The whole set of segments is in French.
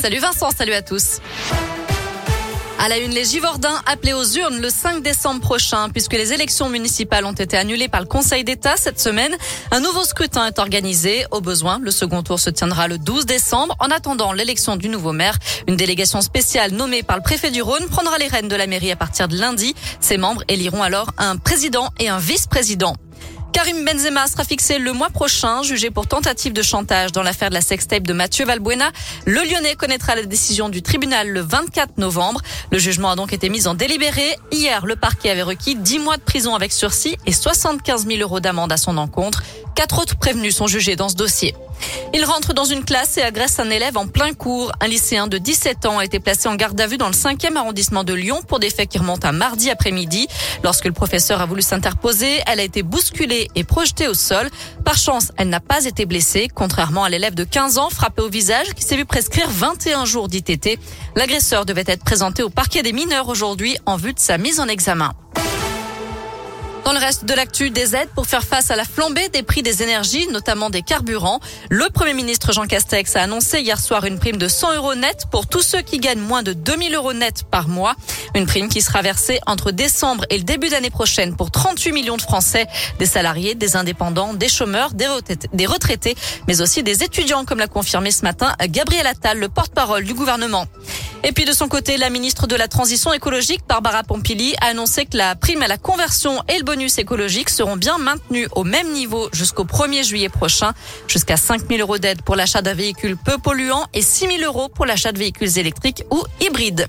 Salut Vincent, salut à tous. À la une, les Givordins appelés aux urnes le 5 décembre prochain, puisque les élections municipales ont été annulées par le Conseil d'État cette semaine. Un nouveau scrutin est organisé. Au besoin, le second tour se tiendra le 12 décembre. En attendant l'élection du nouveau maire, une délégation spéciale nommée par le préfet du Rhône prendra les rênes de la mairie à partir de lundi. Ses membres éliront alors un président et un vice-président. Karim Benzema sera fixé le mois prochain, jugé pour tentative de chantage dans l'affaire de la sextape de Mathieu Valbuena. Le Lyonnais connaîtra la décision du tribunal le 24 novembre. Le jugement a donc été mis en délibéré. Hier, le parquet avait requis 10 mois de prison avec sursis et 75 000 euros d'amende à son encontre. Quatre autres prévenus sont jugés dans ce dossier. Il rentre dans une classe et agresse un élève en plein cours. Un lycéen de 17 ans a été placé en garde à vue dans le 5e arrondissement de Lyon pour des faits qui remontent à mardi après-midi. Lorsque le professeur a voulu s'interposer, elle a été bousculée et projetée au sol. Par chance, elle n'a pas été blessée, contrairement à l'élève de 15 ans frappé au visage qui s'est vu prescrire 21 jours d'ITT. L'agresseur devait être présenté au parquet des mineurs aujourd'hui en vue de sa mise en examen. Dans le reste de l'actu, des aides pour faire face à la flambée des prix des énergies, notamment des carburants. Le Premier ministre Jean Castex a annoncé hier soir une prime de 100 euros net pour tous ceux qui gagnent moins de 2000 euros net par mois. Une prime qui sera versée entre décembre et le début d'année prochaine pour 38 millions de Français, des salariés, des indépendants, des chômeurs, des retraités, mais aussi des étudiants, comme l'a confirmé ce matin Gabriel Attal, le porte-parole du gouvernement. Et puis de son côté, la ministre de la Transition écologique, Barbara Pompili, a annoncé que la prime à la conversion et le bonus écologique seront bien maintenus au même niveau jusqu'au 1er juillet prochain. Jusqu'à 5 000 euros d'aide pour l'achat d'un véhicule peu polluant et 6 000 euros pour l'achat de véhicules électriques ou hybrides.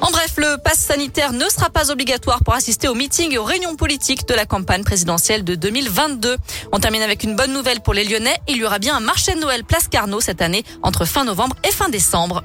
En bref, le pass sanitaire ne sera pas obligatoire pour assister aux meetings et aux réunions politiques de la campagne présidentielle de 2022. On termine avec une bonne nouvelle pour les Lyonnais. Il y aura bien un marché de Noël Place Carnot cette année entre fin novembre et fin décembre.